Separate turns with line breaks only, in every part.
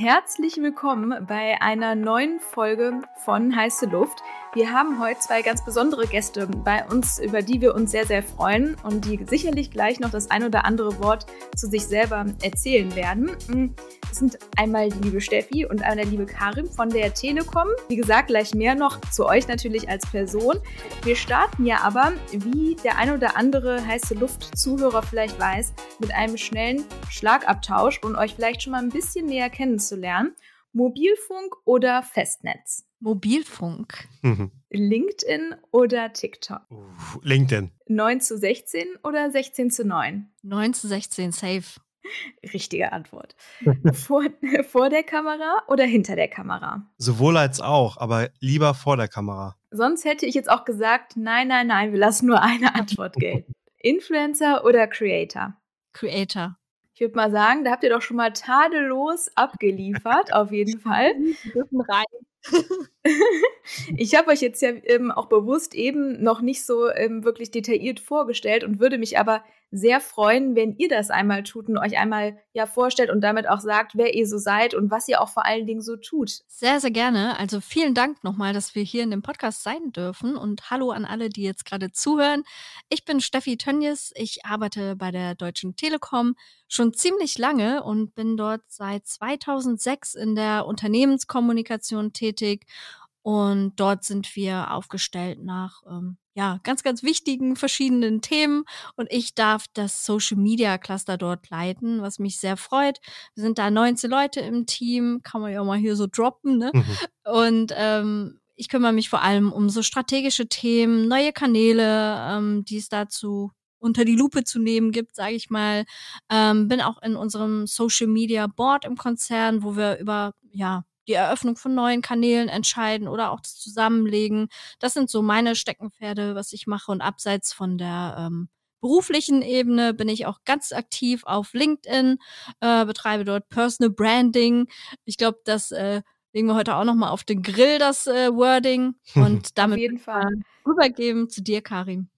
herzlich willkommen bei einer neuen Folge von Heiße Luft. Wir haben heute zwei ganz besondere Gäste bei uns, über die wir uns sehr, sehr freuen und die sicherlich gleich noch das ein oder andere Wort zu sich selber erzählen werden. Es sind einmal die liebe Steffi und einmal der liebe Karim von der Telekom. Wie gesagt, gleich mehr noch zu euch natürlich als Person. Wir starten ja aber, wie der ein oder andere heiße Luft-Zuhörer vielleicht weiß, mit einem schnellen Schlagabtausch und euch vielleicht schon mal ein bisschen näher kennenzulernen. Mobilfunk oder Festnetz?
Mobilfunk.
LinkedIn oder TikTok?
LinkedIn.
9 zu 16 oder 16 zu 9?
9 zu 16, safe.
Richtige Antwort. vor, vor der Kamera oder hinter der Kamera?
Sowohl als auch, aber lieber vor der Kamera.
Sonst hätte ich jetzt auch gesagt, nein, nein, nein, wir lassen nur eine Antwort gelten. Influencer oder Creator?
Creator.
Ich würde mal sagen, da habt ihr doch schon mal tadellos abgeliefert, auf jeden Fall.
Wir dürfen rein.
ich habe euch jetzt ja ähm, auch bewusst eben noch nicht so ähm, wirklich detailliert vorgestellt und würde mich aber sehr freuen, wenn ihr das einmal tut und euch einmal ja vorstellt und damit auch sagt, wer ihr so seid und was ihr auch vor allen Dingen so tut.
Sehr, sehr gerne. Also vielen Dank nochmal, dass wir hier in dem Podcast sein dürfen und hallo an alle, die jetzt gerade zuhören. Ich bin Steffi Tönjes. Ich arbeite bei der Deutschen Telekom schon ziemlich lange und bin dort seit 2006 in der Unternehmenskommunikation tätig und dort sind wir aufgestellt nach ähm, ja, ganz, ganz wichtigen verschiedenen Themen und ich darf das Social Media Cluster dort leiten, was mich sehr freut. Wir sind da 19 Leute im Team, kann man ja mal hier so droppen, ne? Mhm. Und ähm, ich kümmere mich vor allem um so strategische Themen, neue Kanäle, ähm, die es dazu unter die Lupe zu nehmen gibt, sage ich mal. Ähm, bin auch in unserem Social Media Board im Konzern, wo wir über ja die Eröffnung von neuen Kanälen entscheiden oder auch das Zusammenlegen. Das sind so meine Steckenpferde, was ich mache. Und abseits von der ähm, beruflichen Ebene bin ich auch ganz aktiv auf LinkedIn, äh, betreibe dort Personal Branding. Ich glaube, das äh, legen wir heute auch noch mal auf den Grill, das äh, Wording. Und damit auf jeden Fall rübergeben zu dir, Karim.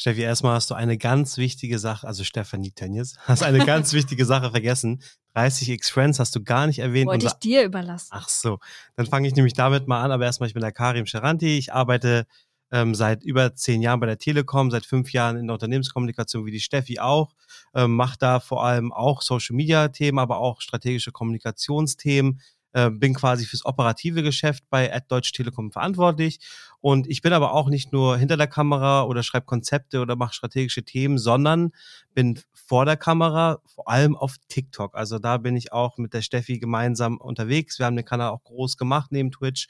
Steffi, erstmal hast du eine ganz wichtige Sache, also Stefanie Tönjes, hast eine ganz wichtige Sache vergessen. 30x Friends hast du gar nicht erwähnt.
Wollte ich dir überlassen.
Ach so, dann fange ich nämlich damit mal an. Aber erstmal, ich bin der Karim Scheranti. Ich arbeite ähm, seit über zehn Jahren bei der Telekom, seit fünf Jahren in der Unternehmenskommunikation wie die Steffi auch. Ähm, macht da vor allem auch Social-Media-Themen, aber auch strategische Kommunikationsthemen äh, bin quasi fürs operative Geschäft bei Deutsche Telekom verantwortlich. Und ich bin aber auch nicht nur hinter der Kamera oder schreibe Konzepte oder mache strategische Themen, sondern bin vor der Kamera, vor allem auf TikTok. Also da bin ich auch mit der Steffi gemeinsam unterwegs. Wir haben den Kanal auch groß gemacht neben Twitch.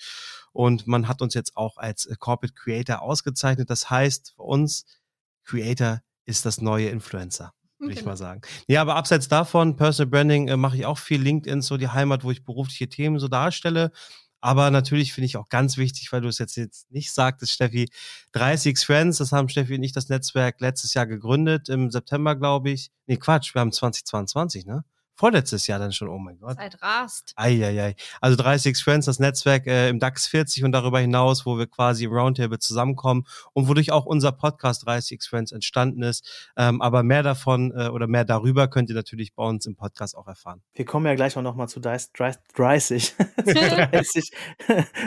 Und man hat uns jetzt auch als Corporate Creator ausgezeichnet. Das heißt für uns, Creator ist das neue Influencer würde ich mal sagen. Ja, aber abseits davon, Personal Branding äh, mache ich auch viel LinkedIn, so die Heimat, wo ich berufliche Themen so darstelle. Aber natürlich finde ich auch ganz wichtig, weil du es jetzt, jetzt nicht sagtest, Steffi, 30 Friends, das haben Steffi und ich das Netzwerk letztes Jahr gegründet, im September, glaube ich. Nee, Quatsch, wir haben 2022, ne? Vorletztes Jahr dann schon, oh mein Gott.
Zeit rast.
Eieiei. Also 30 Friends, das Netzwerk äh, im DAX 40 und darüber hinaus, wo wir quasi im Roundtable zusammenkommen und wodurch auch unser Podcast 30 Friends entstanden ist. Ähm, aber mehr davon äh, oder mehr darüber könnt ihr natürlich bei uns im Podcast auch erfahren.
Wir kommen ja gleich auch nochmal zu 30, 30, 30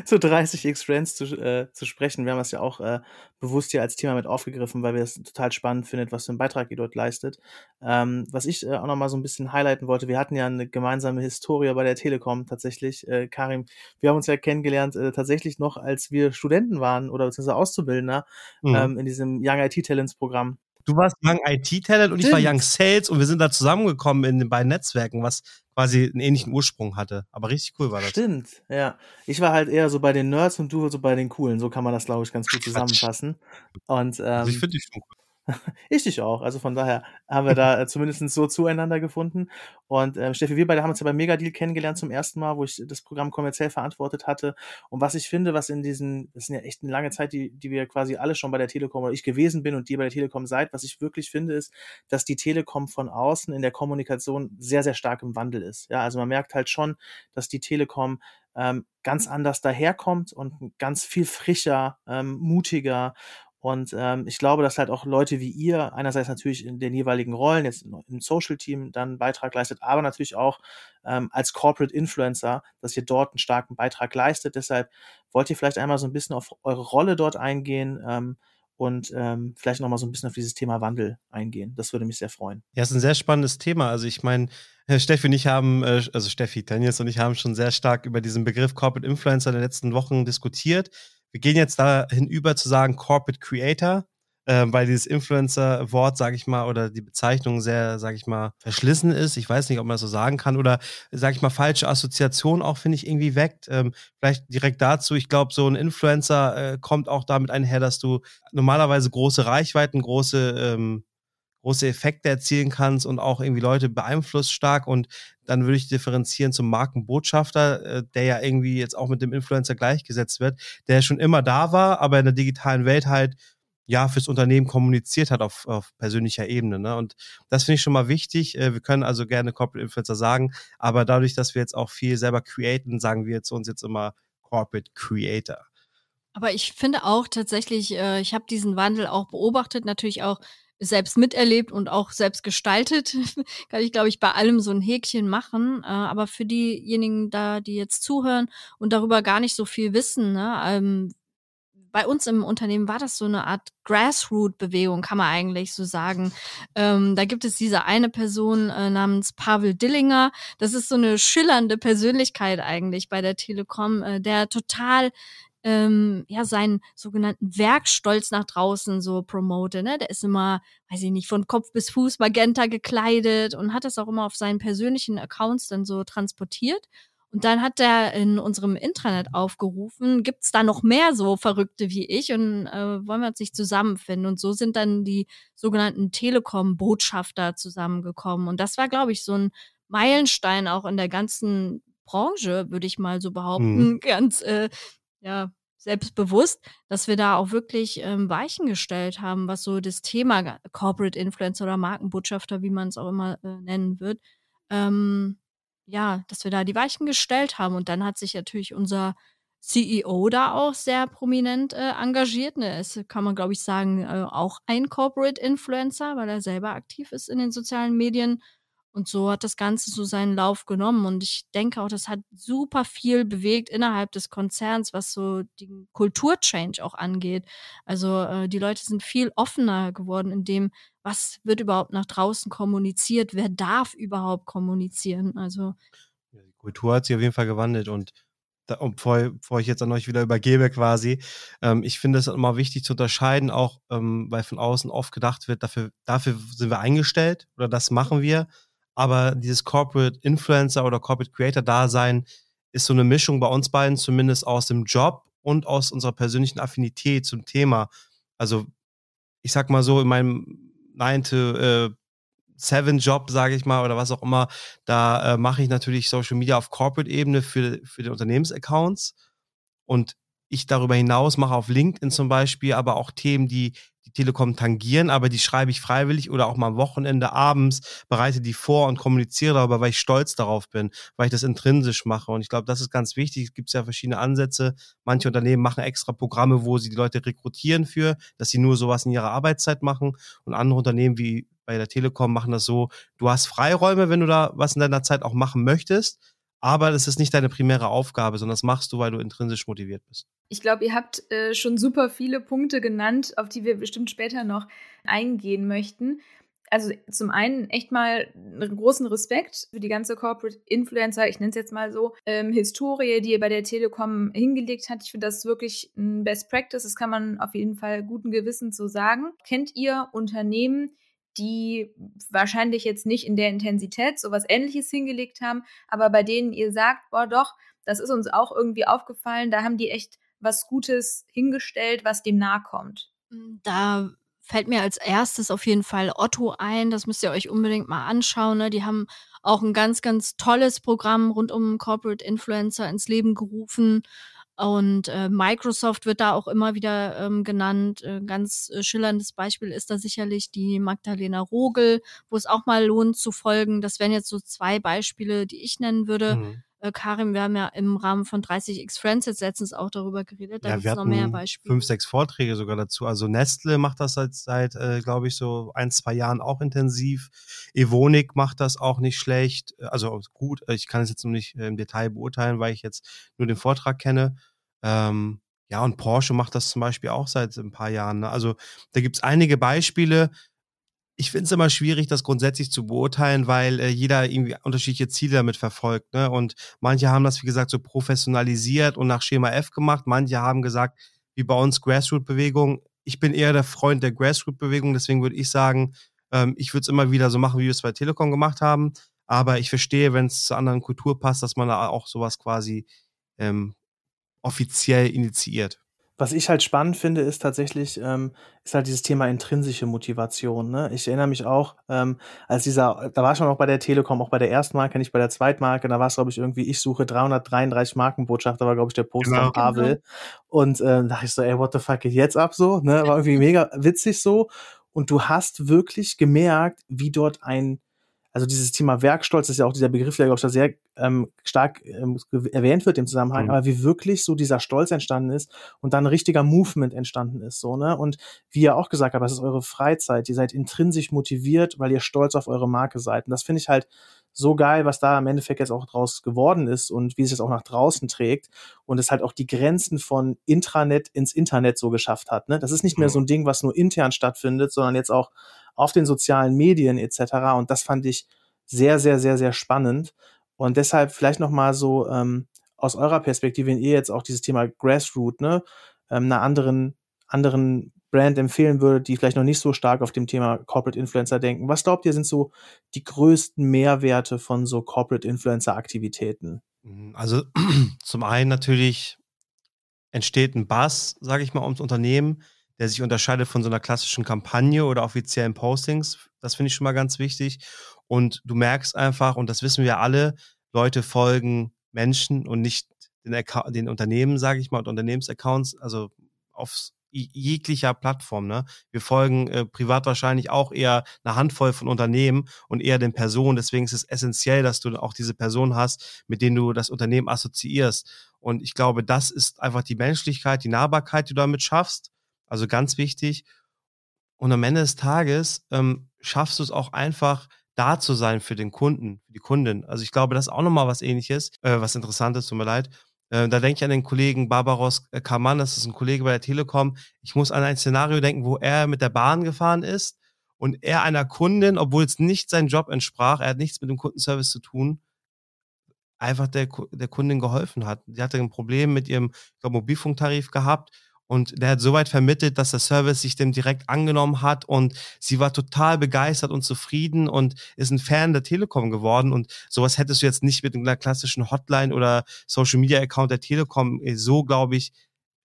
zu 30 X Friends zu, äh, zu sprechen. Wir haben das ja auch äh, bewusst hier als Thema mit aufgegriffen, weil wir es total spannend finden, was für einen Beitrag ihr dort leistet. Ähm, was ich äh, auch nochmal so ein bisschen highlighten wollte, wir hatten ja eine gemeinsame Historie bei der Telekom tatsächlich. Äh, Karim, wir haben uns ja kennengelernt äh, tatsächlich noch, als wir Studenten waren oder beziehungsweise Auszubildender mhm. ähm, in diesem Young IT Talents Programm.
Du warst Young IT Talent und Stimmt. ich war Young Sales und wir sind da zusammengekommen in den beiden Netzwerken, was quasi einen ähnlichen Ursprung hatte. Aber richtig cool war das.
Stimmt, ja. Ich war halt eher so bei den Nerds und du so bei den Coolen. So kann man das, glaube ich, ganz gut zusammenfassen. Und, ähm, also
ich ähm, finde dich schon cool.
Ich dich auch. Also von daher haben wir da äh, zumindest so zueinander gefunden. Und äh, Steffi, wir beide haben uns ja beim Megadeal kennengelernt zum ersten Mal, wo ich das Programm kommerziell verantwortet hatte. Und was ich finde, was in diesen, das sind ja echt eine lange Zeit, die, die wir quasi alle schon bei der Telekom oder ich gewesen bin und die bei der Telekom seid, was ich wirklich finde, ist, dass die Telekom von außen in der Kommunikation sehr, sehr stark im Wandel ist. Ja, also man merkt halt schon, dass die Telekom ähm, ganz anders daherkommt und ganz viel frischer, ähm, mutiger Und ähm, ich glaube, dass halt auch Leute wie ihr, einerseits natürlich in den jeweiligen Rollen, jetzt im Social-Team dann einen Beitrag leistet, aber natürlich auch ähm, als Corporate Influencer, dass ihr dort einen starken Beitrag leistet. Deshalb wollt ihr vielleicht einmal so ein bisschen auf eure Rolle dort eingehen ähm, und ähm, vielleicht nochmal so ein bisschen auf dieses Thema Wandel eingehen. Das würde mich sehr freuen.
Ja, ist ein sehr spannendes Thema. Also ich meine, Steffi und ich haben, äh, also Steffi, Tönnies und ich haben schon sehr stark über diesen Begriff Corporate Influencer in den letzten Wochen diskutiert. Wir gehen jetzt dahin über zu sagen Corporate Creator, äh, weil dieses Influencer-Wort, sage ich mal, oder die Bezeichnung sehr, sage ich mal, verschlissen ist. Ich weiß nicht, ob man das so sagen kann oder, sage ich mal, falsche Assoziation auch, finde ich, irgendwie weckt. Ähm, vielleicht direkt dazu, ich glaube, so ein Influencer äh, kommt auch damit einher, dass du normalerweise große Reichweiten, große ähm, große Effekte erzielen kannst und auch irgendwie Leute beeinflusst stark. Und dann würde ich differenzieren zum Markenbotschafter, äh, der ja irgendwie jetzt auch mit dem Influencer gleichgesetzt wird, der schon immer da war, aber in der digitalen Welt halt ja fürs Unternehmen kommuniziert hat auf, auf persönlicher Ebene. Ne? Und das finde ich schon mal wichtig. Äh, wir können also gerne Corporate Influencer sagen, aber dadurch, dass wir jetzt auch viel selber createn, sagen wir zu uns jetzt immer Corporate Creator.
Aber ich finde auch tatsächlich, äh, ich habe diesen Wandel auch beobachtet, natürlich auch selbst miterlebt und auch selbst gestaltet, kann ich, glaube ich, bei allem so ein Häkchen machen. Äh, aber für diejenigen da, die jetzt zuhören und darüber gar nicht so viel wissen, ne, ähm, bei uns im Unternehmen war das so eine Art Grassroot-Bewegung, kann man eigentlich so sagen. Ähm, da gibt es diese eine Person äh, namens Pavel Dillinger. Das ist so eine schillernde Persönlichkeit eigentlich bei der Telekom, äh, der total ähm, ja seinen sogenannten Werkstolz nach draußen so promote. Ne? Der ist immer, weiß ich nicht, von Kopf bis Fuß magenta gekleidet und hat das auch immer auf seinen persönlichen Accounts dann so transportiert. Und dann hat er in unserem Intranet aufgerufen, gibt's da noch mehr so Verrückte wie ich und äh, wollen wir uns nicht zusammenfinden. Und so sind dann die sogenannten Telekom-Botschafter zusammengekommen. Und das war, glaube ich, so ein Meilenstein auch in der ganzen Branche, würde ich mal so behaupten. Mhm. Ganz äh, ja, selbstbewusst, dass wir da auch wirklich ähm, Weichen gestellt haben, was so das Thema Corporate Influencer oder Markenbotschafter, wie man es auch immer äh, nennen wird, ähm, ja, dass wir da die Weichen gestellt haben. Und dann hat sich natürlich unser CEO da auch sehr prominent äh, engagiert. Ne? Es kann man, glaube ich, sagen, äh, auch ein Corporate Influencer, weil er selber aktiv ist in den sozialen Medien. Und so hat das Ganze so seinen Lauf genommen. Und ich denke auch, das hat super viel bewegt innerhalb des Konzerns, was so den Kulturchange auch angeht. Also äh, die Leute sind viel offener geworden in dem, was wird überhaupt nach draußen kommuniziert, wer darf überhaupt kommunizieren. Also
die Kultur hat sich auf jeden Fall gewandelt und da, und bevor, bevor ich jetzt an euch wieder übergebe quasi, ähm, ich finde es immer wichtig zu unterscheiden, auch ähm, weil von außen oft gedacht wird, dafür, dafür sind wir eingestellt oder das machen wir aber dieses Corporate Influencer oder Corporate Creator Dasein ist so eine Mischung bei uns beiden zumindest aus dem Job und aus unserer persönlichen Affinität zum Thema. Also ich sag mal so in meinem 9 to äh, 7 Job, sage ich mal, oder was auch immer, da äh, mache ich natürlich Social Media auf Corporate-Ebene für, für die Unternehmensaccounts. Und ich darüber hinaus mache auf LinkedIn zum Beispiel aber auch Themen, die die Telekom tangieren, aber die schreibe ich freiwillig oder auch mal am Wochenende abends, bereite die vor und kommuniziere darüber, weil ich stolz darauf bin, weil ich das intrinsisch mache. Und ich glaube, das ist ganz wichtig. Es gibt ja verschiedene Ansätze. Manche Unternehmen machen extra Programme, wo sie die Leute rekrutieren für, dass sie nur sowas in ihrer Arbeitszeit machen. Und andere Unternehmen wie bei der Telekom machen das so, du hast Freiräume, wenn du da was in deiner Zeit auch machen möchtest aber das ist nicht deine primäre Aufgabe, sondern das machst du, weil du intrinsisch motiviert bist.
Ich glaube, ihr habt äh, schon super viele Punkte genannt, auf die wir bestimmt später noch eingehen möchten. Also zum einen echt mal einen großen Respekt für die ganze Corporate Influencer, ich nenne es jetzt mal so, ähm, Historie, die ihr bei der Telekom hingelegt habt. Ich finde das wirklich ein Best Practice. Das kann man auf jeden Fall guten Gewissens so sagen. Kennt ihr Unternehmen, die wahrscheinlich jetzt nicht in der Intensität sowas ähnliches hingelegt haben, aber bei denen ihr sagt, boah doch, das ist uns auch irgendwie aufgefallen, da haben die echt was Gutes hingestellt, was dem nahe kommt.
Hm, da fällt mir als erstes auf jeden Fall Otto ein, das müsst ihr euch unbedingt mal anschauen. Ne? Die haben auch ein ganz, ganz tolles Programm rund um Corporate Influencer ins Leben gerufen. Und äh, Microsoft wird da auch immer wieder ähm, genannt. Äh, ganz äh, schillerndes Beispiel ist da sicherlich die Magdalena Rogel, wo es auch mal lohnt zu folgen. Das wären jetzt so zwei Beispiele, die ich nennen würde. Mhm. Äh, Karim, wir haben ja im Rahmen von 30x Friends jetzt letztens auch darüber geredet. Da ja, gibt es noch mehr Beispiele.
Fünf, sechs Vorträge sogar dazu. Also Nestle macht das seit, seit äh, glaube ich, so ein, zwei Jahren auch intensiv. Evonik macht das auch nicht schlecht. Also gut, ich kann es jetzt noch nicht äh, im Detail beurteilen, weil ich jetzt nur den Vortrag kenne. Ähm, ja, und Porsche macht das zum Beispiel auch seit ein paar Jahren. Ne? Also da gibt es einige Beispiele ich finde es immer schwierig, das grundsätzlich zu beurteilen, weil äh, jeder irgendwie unterschiedliche Ziele damit verfolgt. Ne? Und manche haben das, wie gesagt, so professionalisiert und nach Schema F gemacht. Manche haben gesagt, wie bei uns Grassroot-Bewegung. Ich bin eher der Freund der Grassroot-Bewegung, deswegen würde ich sagen, ähm, ich würde es immer wieder so machen, wie wir es bei Telekom gemacht haben. Aber ich verstehe, wenn es zur anderen Kultur passt, dass man da auch sowas quasi ähm, offiziell initiiert.
Was ich halt spannend finde, ist tatsächlich, ähm, ist halt dieses Thema intrinsische Motivation. Ne? Ich erinnere mich auch, ähm, als dieser, da war ich schon auch bei der Telekom, auch bei der Erstmarke, nicht bei der Zweitmarke, da war es, glaube ich, irgendwie, ich suche 333 Markenbotschafter, war, glaube ich, der Post genau. Pavel. Genau. Und äh, da dachte ich so, ey, what the fuck geht jetzt ab so? Ne? War irgendwie mega witzig so. Und du hast wirklich gemerkt, wie dort ein also dieses Thema Werkstolz ist ja auch dieser Begriff, der, glaube ich, da sehr ähm, stark ähm, erwähnt wird im Zusammenhang, mhm. aber wie wirklich so dieser Stolz entstanden ist und dann ein richtiger Movement entstanden ist, so, ne? Und wie ihr auch gesagt habt, das ist eure Freizeit, ihr seid intrinsisch motiviert, weil ihr stolz auf eure Marke seid. Und das finde ich halt so geil, was da im Endeffekt jetzt auch draus geworden ist und wie es jetzt auch nach draußen trägt und es halt auch die Grenzen von Intranet ins Internet so geschafft hat. Ne? Das ist nicht mehr so ein Ding, was nur intern stattfindet, sondern jetzt auch auf den sozialen Medien etc. Und das fand ich sehr, sehr, sehr, sehr spannend. Und deshalb vielleicht nochmal so ähm, aus eurer Perspektive, wenn ihr jetzt auch dieses Thema Grassroot, ne, ähm, einer anderen, anderen Brand empfehlen würdet, die vielleicht noch nicht so stark auf dem Thema Corporate Influencer denken. Was glaubt ihr, sind so die größten Mehrwerte von so Corporate Influencer Aktivitäten?
Mhm, also zum einen natürlich entsteht ein Bass, sage ich mal, ums Unternehmen der sich unterscheidet von so einer klassischen Kampagne oder offiziellen Postings. Das finde ich schon mal ganz wichtig. Und du merkst einfach, und das wissen wir alle, Leute folgen Menschen und nicht den, den Unternehmen, sage ich mal, und Unternehmensaccounts, also auf jeglicher Plattform. Ne? Wir folgen äh, privat wahrscheinlich auch eher eine Handvoll von Unternehmen und eher den Personen. Deswegen ist es essentiell, dass du auch diese Personen hast, mit denen du das Unternehmen assoziierst. Und ich glaube, das ist einfach die Menschlichkeit, die Nahbarkeit, die du damit schaffst. Also ganz wichtig. Und am Ende des Tages ähm, schaffst du es auch einfach, da zu sein für den Kunden, für die Kundin. Also ich glaube, das ist auch nochmal was ähnliches, äh, was Interessantes, tut mir leid. Äh, da denke ich an den Kollegen Barbaros äh, Kaman, das ist ein Kollege bei der Telekom. Ich muss an ein Szenario denken, wo er mit der Bahn gefahren ist und er einer Kundin, obwohl es nicht sein Job entsprach, er hat nichts mit dem Kundenservice zu tun, einfach der, der Kundin geholfen hat. Die hatte ein Problem mit ihrem glaub, Mobilfunktarif gehabt und der hat soweit vermittelt, dass der Service sich dem direkt angenommen hat und sie war total begeistert und zufrieden und ist ein Fan der Telekom geworden. Und sowas hättest du jetzt nicht mit einer klassischen Hotline oder Social Media Account der Telekom äh, so, glaube ich,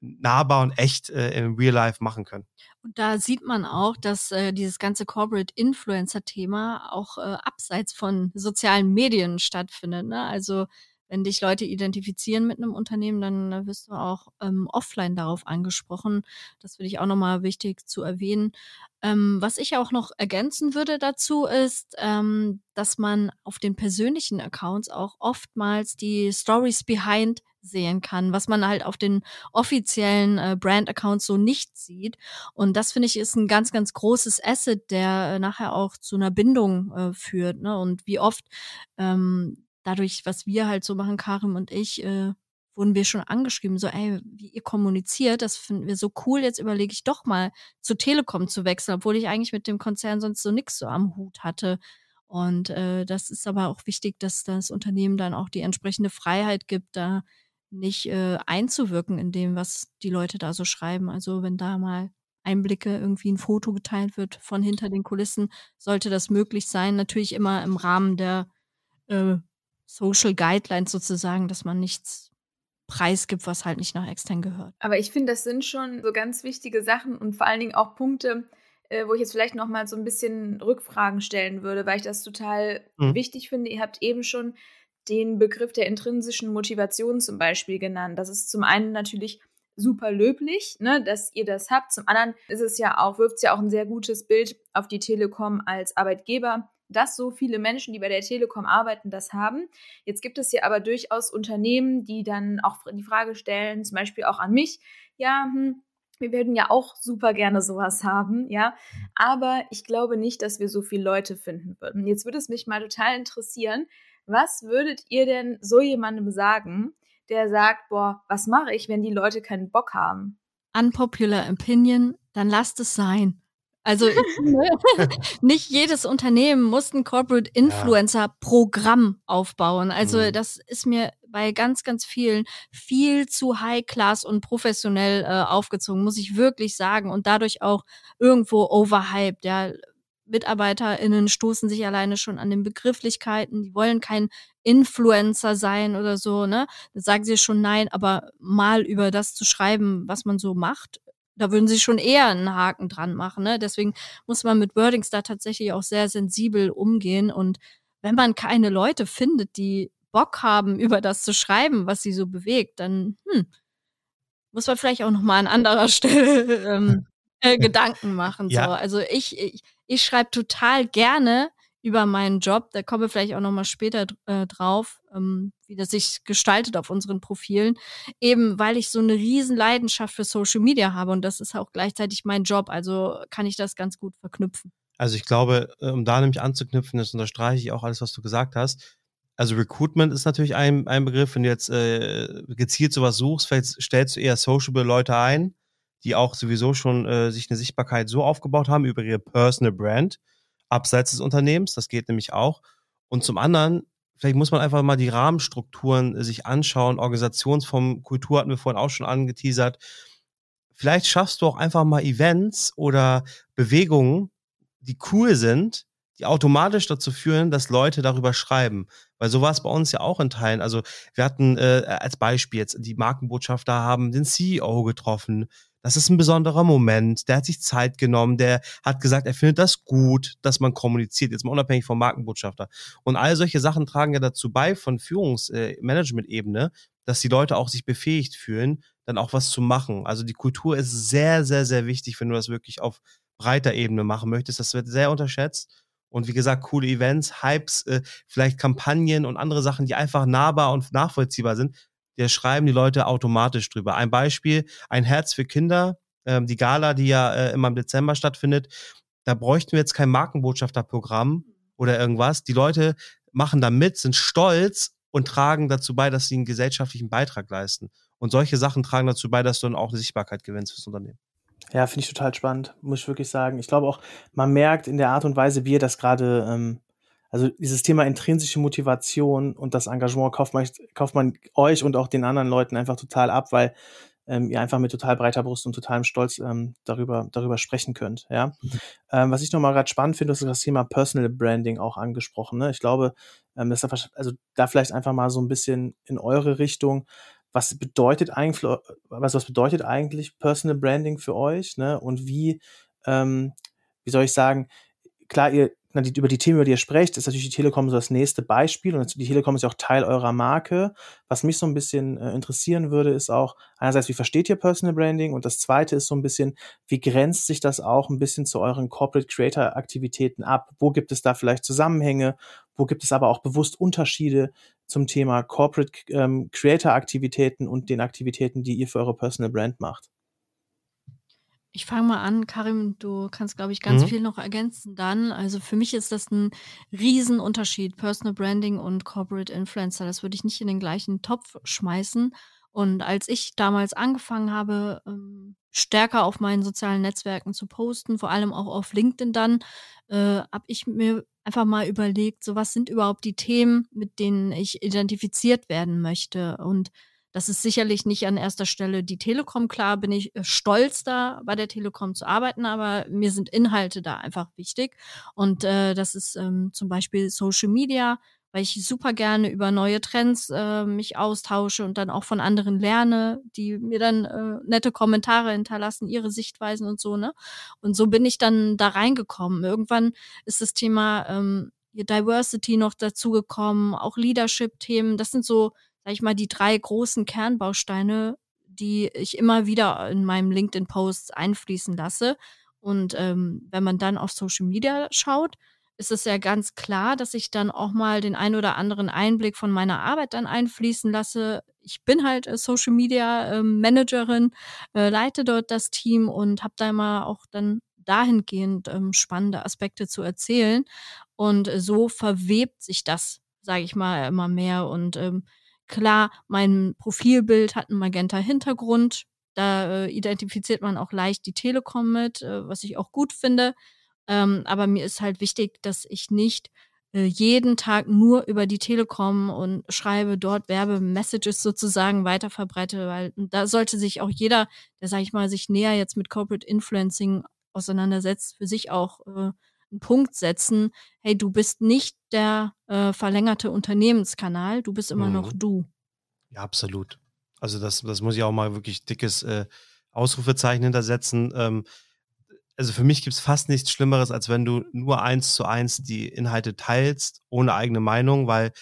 nahbar und echt äh, im Real Life machen können.
Und da sieht man auch, dass äh, dieses ganze Corporate Influencer-Thema auch äh, abseits von sozialen Medien stattfindet. Ne? Also wenn dich Leute identifizieren mit einem Unternehmen, dann wirst du auch ähm, offline darauf angesprochen. Das finde ich auch nochmal wichtig zu erwähnen. Ähm, was ich auch noch ergänzen würde dazu ist, ähm, dass man auf den persönlichen Accounts auch oftmals die Stories behind sehen kann, was man halt auf den offiziellen äh, Brand-Accounts so nicht sieht. Und das finde ich ist ein ganz, ganz großes Asset, der äh, nachher auch zu einer Bindung äh, führt. Ne? Und wie oft ähm, dadurch, was wir halt so machen, Karim und ich, äh, wurden wir schon angeschrieben, so, ey, wie ihr kommuniziert, das finden wir so cool, jetzt überlege ich doch mal zu Telekom zu wechseln, obwohl ich eigentlich mit dem Konzern sonst so nix so am Hut hatte. Und äh, das ist aber auch wichtig, dass das Unternehmen dann auch die entsprechende Freiheit gibt, da nicht äh, einzuwirken in dem, was die Leute da so schreiben. Also wenn da mal Einblicke, irgendwie ein Foto geteilt wird von hinter den Kulissen, sollte das möglich sein. Natürlich immer im Rahmen der äh, Social Guidelines sozusagen, dass man nichts preisgibt, was halt nicht nach extern gehört.
Aber ich finde, das sind schon so ganz wichtige Sachen und vor allen Dingen auch Punkte, äh, wo ich jetzt vielleicht noch mal so ein bisschen Rückfragen stellen würde, weil ich das total mhm. wichtig finde. Ihr habt eben schon den Begriff der intrinsischen Motivation zum Beispiel genannt. Das ist zum einen natürlich super löblich, ne, dass ihr das habt. Zum anderen ist es ja auch, wirft es ja auch ein sehr gutes Bild auf die Telekom als Arbeitgeber dass so viele Menschen, die bei der Telekom arbeiten, das haben. Jetzt gibt es ja aber durchaus Unternehmen, die dann auch die Frage stellen, zum Beispiel auch an mich, ja, hm, wir würden ja auch super gerne sowas haben, ja. Aber ich glaube nicht, dass wir so viele Leute finden würden. Jetzt würde es mich mal total interessieren, was würdet ihr denn so jemandem sagen, der sagt, boah, was mache ich, wenn die Leute keinen Bock haben?
Unpopular Opinion, dann lasst es sein. Also nicht jedes Unternehmen muss ein Corporate Influencer Programm aufbauen. Also mhm. das ist mir bei ganz, ganz vielen viel zu high-class und professionell äh, aufgezogen, muss ich wirklich sagen. Und dadurch auch irgendwo overhyped. Ja, MitarbeiterInnen stoßen sich alleine schon an den Begrifflichkeiten. Die wollen kein Influencer sein oder so, ne? Da sagen sie schon nein, aber mal über das zu schreiben, was man so macht, da würden sie schon eher einen Haken dran machen, ne? Deswegen muss man mit Wordings da tatsächlich auch sehr sensibel umgehen und wenn man keine Leute findet, die Bock haben, über das zu schreiben, was sie so bewegt, dann hm, muss man vielleicht auch noch mal an anderer Stelle ähm, äh, Gedanken machen. Ja. So. Also ich, ich, ich schreibe total gerne über meinen Job. Da kommen wir vielleicht auch noch mal später äh, drauf, ähm, wie das sich gestaltet auf unseren Profilen. Eben weil ich so eine riesen Leidenschaft für Social Media habe und das ist auch gleichzeitig mein Job. Also kann ich das ganz gut verknüpfen.
Also ich glaube, äh, um da nämlich anzuknüpfen, das unterstreiche ich auch alles, was du gesagt hast also Recruitment ist natürlich ein, ein Begriff, wenn du jetzt äh, gezielt sowas suchst, vielleicht stellst du eher sociable Leute ein, die auch sowieso schon äh, sich eine Sichtbarkeit so aufgebaut haben über ihre Personal Brand, abseits des Unternehmens, das geht nämlich auch. Und zum anderen, vielleicht muss man einfach mal die Rahmenstrukturen äh, sich anschauen, Organisationsform, Kultur hatten wir vorhin auch schon angeteasert. Vielleicht schaffst du auch einfach mal Events oder Bewegungen, die cool sind, die automatisch dazu führen, dass Leute darüber schreiben. Weil so war es bei uns ja auch in Teilen. Also wir hatten äh, als Beispiel jetzt die Markenbotschafter haben den CEO getroffen. Das ist ein besonderer Moment. Der hat sich Zeit genommen. Der hat gesagt, er findet das gut, dass man kommuniziert. Jetzt mal unabhängig vom Markenbotschafter. Und all solche Sachen tragen ja dazu bei von Führungsmanagement-Ebene, äh, dass die Leute auch sich befähigt fühlen, dann auch was zu machen. Also die Kultur ist sehr, sehr, sehr wichtig, wenn du das wirklich auf breiter Ebene machen möchtest. Das wird sehr unterschätzt. Und wie gesagt, coole Events, Hypes, äh, vielleicht Kampagnen und andere Sachen, die einfach nahbar und nachvollziehbar sind. Der schreiben die Leute automatisch drüber. Ein Beispiel, ein Herz für Kinder, ähm, die Gala, die ja äh, immer im Dezember stattfindet. Da bräuchten wir jetzt kein Markenbotschafterprogramm oder irgendwas. Die Leute machen da mit, sind stolz und tragen dazu bei, dass sie einen gesellschaftlichen Beitrag leisten. Und solche Sachen tragen dazu bei, dass du dann auch eine Sichtbarkeit gewinnst fürs Unternehmen.
Ja, finde ich total spannend, muss ich wirklich sagen. Ich glaube auch, man merkt in der Art und Weise, wie ihr das gerade, ähm, also dieses Thema intrinsische Motivation und das Engagement kauft man, kauft man euch und auch den anderen Leuten einfach total ab, weil ähm, ihr einfach mit total breiter Brust und totalem Stolz ähm, darüber, darüber sprechen könnt. Ja? Mhm. Ähm, was ich nochmal gerade spannend finde, ist das Thema Personal Branding auch angesprochen. Ne? Ich glaube, ähm, das ist also da vielleicht einfach mal so ein bisschen in eure Richtung was bedeutet eigentlich, was, was bedeutet eigentlich Personal Branding für euch, ne? Und wie, ähm, wie soll ich sagen, klar, ihr na, die, über die Themen, über die ihr sprecht, ist natürlich die Telekom so das nächste Beispiel und die Telekom ist ja auch Teil eurer Marke. Was mich so ein bisschen äh, interessieren würde, ist auch einerseits, wie versteht ihr Personal Branding und das zweite ist so ein bisschen, wie grenzt sich das auch ein bisschen zu euren Corporate Creator Aktivitäten ab? Wo gibt es da vielleicht Zusammenhänge? Wo gibt es aber auch bewusst Unterschiede zum Thema Corporate ähm, Creator Aktivitäten und den Aktivitäten, die ihr für eure Personal Brand macht?
Ich fange mal an, Karim, du kannst, glaube ich, ganz mhm. viel noch ergänzen dann. Also für mich ist das ein Riesenunterschied, Personal Branding und Corporate Influencer. Das würde ich nicht in den gleichen Topf schmeißen. Und als ich damals angefangen habe, ähm, stärker auf meinen sozialen Netzwerken zu posten, vor allem auch auf LinkedIn dann, äh, habe ich mir einfach mal überlegt, so was sind überhaupt die Themen, mit denen ich identifiziert werden möchte. Und das ist sicherlich nicht an erster Stelle die Telekom. Klar bin ich äh, stolz, da bei der Telekom zu arbeiten, aber mir sind Inhalte da einfach wichtig. Und äh, das ist ähm, zum Beispiel Social Media, weil ich super gerne über neue Trends äh, mich austausche und dann auch von anderen lerne, die mir dann äh, nette Kommentare hinterlassen, ihre Sichtweisen und so, ne? Und so bin ich dann da reingekommen. Irgendwann ist das Thema ähm, Diversity noch dazugekommen, auch Leadership-Themen. Das sind so sag ich mal, die drei großen Kernbausteine, die ich immer wieder in meinem LinkedIn-Post einfließen lasse. Und ähm, wenn man dann auf Social Media schaut, ist es ja ganz klar, dass ich dann auch mal den ein oder anderen Einblick von meiner Arbeit dann einfließen lasse. Ich bin halt äh, Social Media äh, Managerin, äh, leite dort das Team und habe da immer auch dann dahingehend ähm, spannende Aspekte zu erzählen. Und so verwebt sich das, sage ich mal, immer mehr. Und ähm, klar, mein Profilbild hat einen Magenta-Hintergrund. Da äh, identifiziert man auch leicht die Telekom mit, äh, was ich auch gut finde. Ähm, aber mir ist halt wichtig, dass ich nicht äh, jeden Tag nur über die Telekom und schreibe dort Werbemessages sozusagen weiterverbreite, weil da sollte sich auch jeder, der, sag ich mal, sich näher jetzt mit Corporate Influencing auseinandersetzt, für sich auch äh, einen Punkt setzen, hey, du bist nicht der äh, verlängerte Unternehmenskanal, du bist immer mhm. noch du.
Ja, absolut. Also das, das muss ich auch mal wirklich dickes äh, Ausrufezeichen hintersetzen. Ähm, also für mich gibt es fast nichts Schlimmeres, als wenn du nur eins zu eins die Inhalte teilst, ohne eigene Meinung, weil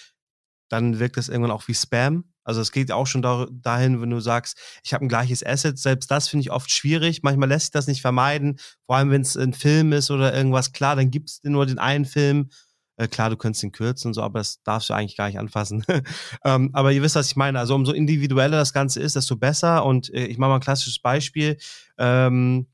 dann wirkt das irgendwann auch wie Spam. Also es geht auch schon dahin, wenn du sagst, ich habe ein gleiches Asset. Selbst das finde ich oft schwierig. Manchmal lässt sich das nicht vermeiden. Vor allem, wenn es ein Film ist oder irgendwas. Klar, dann gibt es nur den einen Film. Äh, klar, du könntest ihn kürzen und so, aber das darfst du eigentlich gar nicht anfassen. ähm, aber ihr wisst, was ich meine. Also umso individueller das Ganze ist, desto besser. Und äh, ich mache mal ein klassisches Beispiel. Ähm,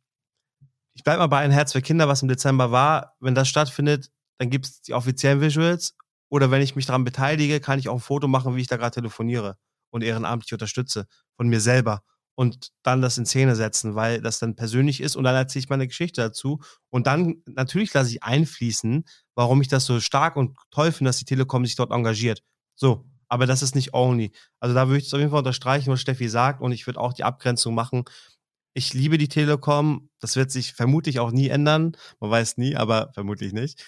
ich bleibe mal bei ein Herz für Kinder, was im Dezember war. Wenn das stattfindet, dann gibt es die offiziellen Visuals. Oder wenn ich mich daran beteilige, kann ich auch ein Foto machen, wie ich da gerade telefoniere und ehrenamtlich unterstütze von mir selber und dann das in Szene setzen, weil das dann persönlich ist und dann erzähle ich meine Geschichte dazu und dann natürlich lasse ich einfließen, warum ich das so stark und toll finde, dass die Telekom sich dort engagiert. So, aber das ist nicht only. Also da würde ich es auf jeden Fall unterstreichen, was Steffi sagt und ich würde auch die Abgrenzung machen ich liebe die Telekom. Das wird sich vermutlich auch nie ändern. Man weiß nie, aber vermutlich nicht.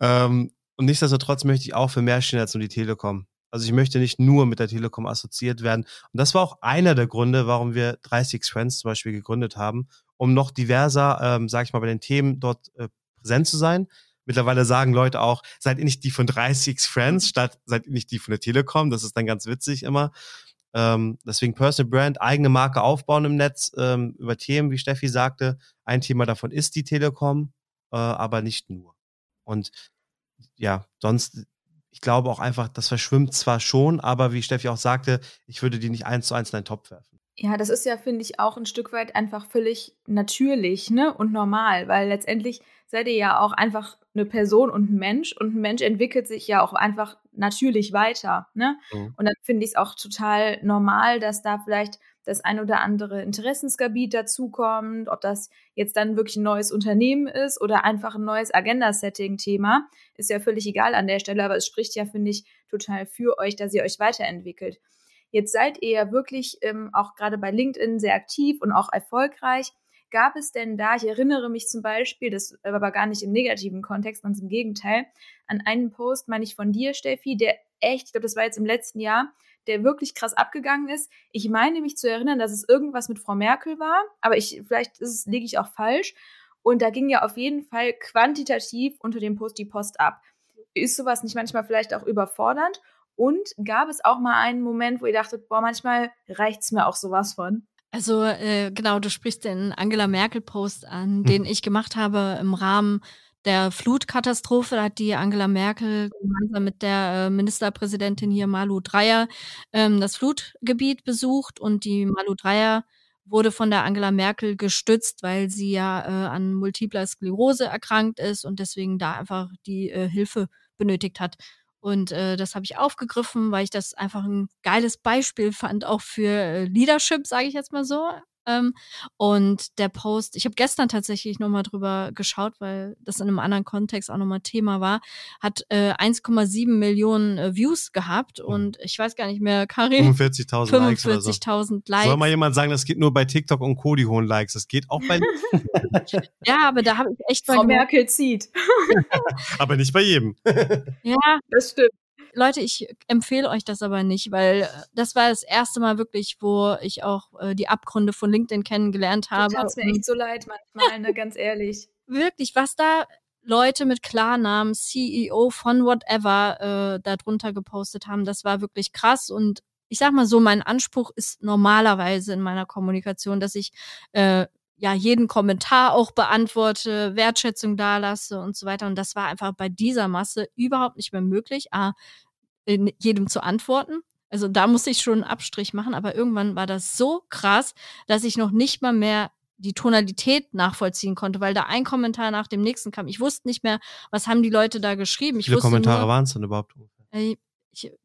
Ähm, und nichtsdestotrotz möchte ich auch für mehr stehen als nur die Telekom. Also ich möchte nicht nur mit der Telekom assoziiert werden. Und das war auch einer der Gründe, warum wir 30 Friends zum Beispiel gegründet haben, um noch diverser, ähm, sage ich mal, bei den Themen dort äh, präsent zu sein. Mittlerweile sagen Leute auch, seid ihr nicht die von 30 Friends statt seid ihr nicht die von der Telekom. Das ist dann ganz witzig immer. Ähm, deswegen Personal Brand, eigene Marke aufbauen im Netz ähm, über Themen, wie Steffi sagte. Ein Thema davon ist die Telekom, äh, aber nicht nur. Und ja, sonst, ich glaube auch einfach, das verschwimmt zwar schon, aber wie Steffi auch sagte, ich würde die nicht eins zu eins in einen Topf werfen.
Ja, das ist ja, finde ich, auch ein Stück weit einfach völlig natürlich ne? und normal, weil letztendlich seid ihr ja auch einfach eine Person und ein Mensch und ein Mensch entwickelt sich ja auch einfach natürlich weiter. Ne? Mhm. Und dann finde ich es auch total normal, dass da vielleicht das ein oder andere Interessensgebiet dazukommt, ob das jetzt dann wirklich ein neues Unternehmen ist oder einfach ein neues Agenda-Setting-Thema, ist ja völlig egal an der Stelle, aber es spricht ja, finde ich, total für euch, dass ihr euch weiterentwickelt. Jetzt seid ihr ja wirklich ähm, auch gerade bei LinkedIn sehr aktiv und auch erfolgreich. Gab es denn da, ich erinnere mich zum Beispiel, das aber gar nicht im negativen Kontext, ganz im Gegenteil, an einen Post, meine ich von dir, Steffi, der echt, ich glaube, das war jetzt im letzten Jahr, der wirklich krass abgegangen ist. Ich meine mich zu erinnern, dass es irgendwas mit Frau Merkel war, aber ich, vielleicht ist es, liege ich auch falsch. Und da ging ja auf jeden Fall quantitativ unter dem Post die Post ab. Ist sowas nicht manchmal vielleicht auch überfordernd? Und gab es auch mal einen Moment, wo ihr dachtet, boah, manchmal reicht es mir auch sowas von?
Also äh, genau, du sprichst den Angela Merkel-Post an, hm. den ich gemacht habe im Rahmen der Flutkatastrophe. Hat die Angela Merkel gemeinsam mit der äh, Ministerpräsidentin hier Malu Dreyer ähm, das Flutgebiet besucht und die Malu Dreyer wurde von der Angela Merkel gestützt, weil sie ja äh, an multipler Sklerose erkrankt ist und deswegen da einfach die äh, Hilfe benötigt hat. Und äh, das habe ich aufgegriffen, weil ich das einfach ein geiles Beispiel fand, auch für äh, Leadership, sage ich jetzt mal so. Ähm, und der Post, ich habe gestern tatsächlich nochmal drüber geschaut, weil das in einem anderen Kontext auch nochmal Thema war, hat äh, 1,7 Millionen äh, Views gehabt mhm. und ich weiß gar nicht mehr, Karin.
45.000 Likes. 45.000 Likes. Soll mal jemand sagen, das geht nur bei TikTok und Co. die hohen Likes? Das geht auch bei.
ja, aber da habe ich echt
Frau Merkel zieht.
aber nicht bei jedem.
ja, das stimmt. Leute, ich empfehle euch das aber nicht, weil äh, das war das erste Mal wirklich, wo ich auch äh, die Abgründe von LinkedIn kennengelernt habe. Das
mir echt so leid manchmal, ne, ganz ehrlich.
Wirklich, was da Leute mit Klarnamen, CEO von whatever, äh, darunter gepostet haben, das war wirklich krass und ich sag mal so, mein Anspruch ist normalerweise in meiner Kommunikation, dass ich äh, ja jeden Kommentar auch beantworte, Wertschätzung dalasse und so weiter. Und das war einfach bei dieser Masse überhaupt nicht mehr möglich, A, in jedem zu antworten. Also da musste ich schon einen Abstrich machen, aber irgendwann war das so krass, dass ich noch nicht mal mehr die Tonalität nachvollziehen konnte, weil da ein Kommentar nach dem nächsten kam. Ich wusste nicht mehr, was haben die Leute da geschrieben.
Wie viele Kommentare waren es denn überhaupt?
Äh,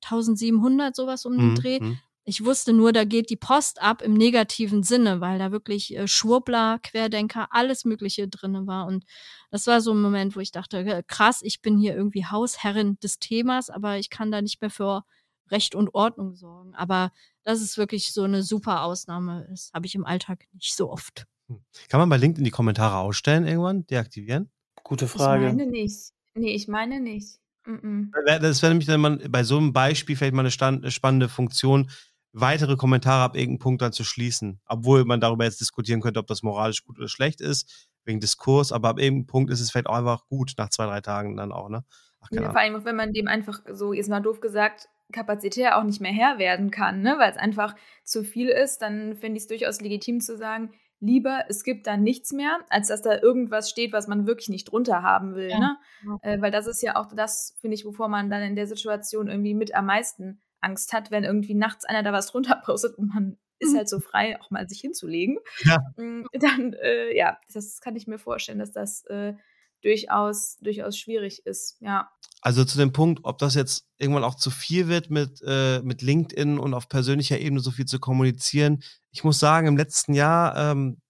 1700 sowas um den mhm. Dreh. Ich wusste nur, da geht die Post ab im negativen Sinne, weil da wirklich äh, Schwurbler, Querdenker, alles Mögliche drinne war. Und das war so ein Moment, wo ich dachte, äh, krass, ich bin hier irgendwie Hausherrin des Themas, aber ich kann da nicht mehr für Recht und Ordnung sorgen. Aber das ist wirklich so eine super Ausnahme. Das habe ich im Alltag nicht so oft.
Hm. Kann man bei LinkedIn die Kommentare ausstellen irgendwann, deaktivieren?
Gute Frage.
Ich meine nicht. Nee, ich meine nicht. Mm
-mm. Das wäre nämlich dann mal bei so einem Beispiel vielleicht mal eine stand, spannende Funktion, weitere Kommentare ab irgendeinem Punkt dann zu schließen. Obwohl man darüber jetzt diskutieren könnte, ob das moralisch gut oder schlecht ist, wegen Diskurs, aber ab irgendeinem Punkt ist es vielleicht auch einfach gut, nach zwei, drei Tagen dann auch, ne?
Ach, ja, vor allem, wenn man dem einfach so, jetzt mal doof gesagt, kapazitär auch nicht mehr Herr werden kann, ne? weil es einfach zu viel ist, dann finde ich es durchaus legitim zu sagen, lieber, es gibt da nichts mehr, als dass da irgendwas steht, was man wirklich nicht drunter haben will. Ja. Ne? Äh, weil das ist ja auch das, finde ich, wovor man dann in der Situation irgendwie mit am meisten Angst hat, wenn irgendwie nachts einer da was drunter postet und man ist halt so frei, auch mal sich hinzulegen. Ja. Mm, dann, äh, ja, das kann ich mir vorstellen, dass das äh, durchaus, durchaus schwierig ist, ja.
Also zu dem Punkt, ob das jetzt irgendwann auch zu viel wird mit, äh, mit LinkedIn und auf persönlicher Ebene so viel zu kommunizieren. Ich muss sagen, im letzten Jahr ähm,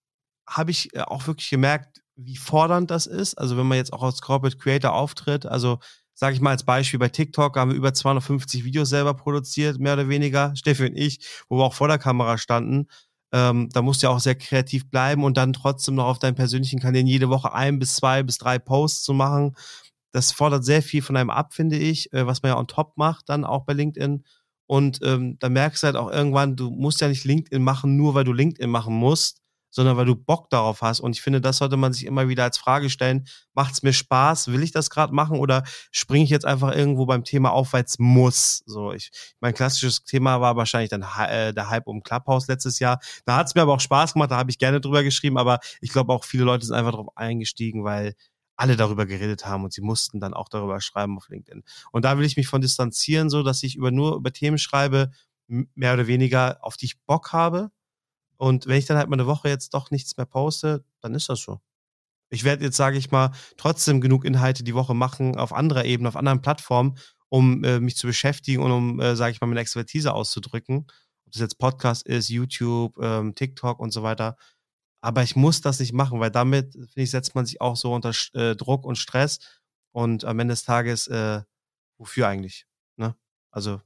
habe ich äh, auch wirklich gemerkt, wie fordernd das ist. Also wenn man jetzt auch als Corporate Creator auftritt, also sage ich mal als Beispiel, bei TikTok haben wir über 250 Videos selber produziert, mehr oder weniger, Steffi und ich, wo wir auch vor der Kamera standen. Ähm, da musst du ja auch sehr kreativ bleiben und dann trotzdem noch auf deinen persönlichen Kanälen jede Woche ein bis zwei bis drei Posts zu machen. Das fordert sehr viel von einem ab, finde ich, äh, was man ja on top macht, dann auch bei LinkedIn. Und ähm, da merkst du halt auch irgendwann, du musst ja nicht LinkedIn machen, nur weil du LinkedIn machen musst, sondern weil du Bock darauf hast. Und ich finde, das sollte man sich immer wieder als Frage stellen. Macht es mir Spaß? Will ich das gerade machen? Oder springe ich jetzt einfach irgendwo beim Thema auf, weil es muss? So, ich, mein klassisches Thema war wahrscheinlich dann äh, der Hype um Clubhouse letztes Jahr. Da hat es mir aber auch Spaß gemacht, da habe ich gerne drüber geschrieben, aber ich glaube auch viele Leute sind einfach darauf eingestiegen, weil alle darüber geredet haben und sie mussten dann auch darüber schreiben auf LinkedIn. Und da will ich mich von distanzieren, so dass ich über nur über Themen schreibe, mehr oder weniger, auf die ich Bock habe und wenn ich dann halt mal eine Woche jetzt doch nichts mehr poste, dann ist das so. Ich werde jetzt, sage ich mal, trotzdem genug Inhalte die Woche machen auf anderer Ebene, auf anderen Plattformen, um äh, mich zu beschäftigen und um, äh, sage ich mal, meine Expertise auszudrücken. Ob das jetzt Podcast ist, YouTube, ähm, TikTok und so weiter. Aber ich muss das nicht machen, weil damit, finde ich, setzt man sich auch so unter äh, Druck und Stress. Und am Ende des Tages, äh, wofür eigentlich? Ne? Also.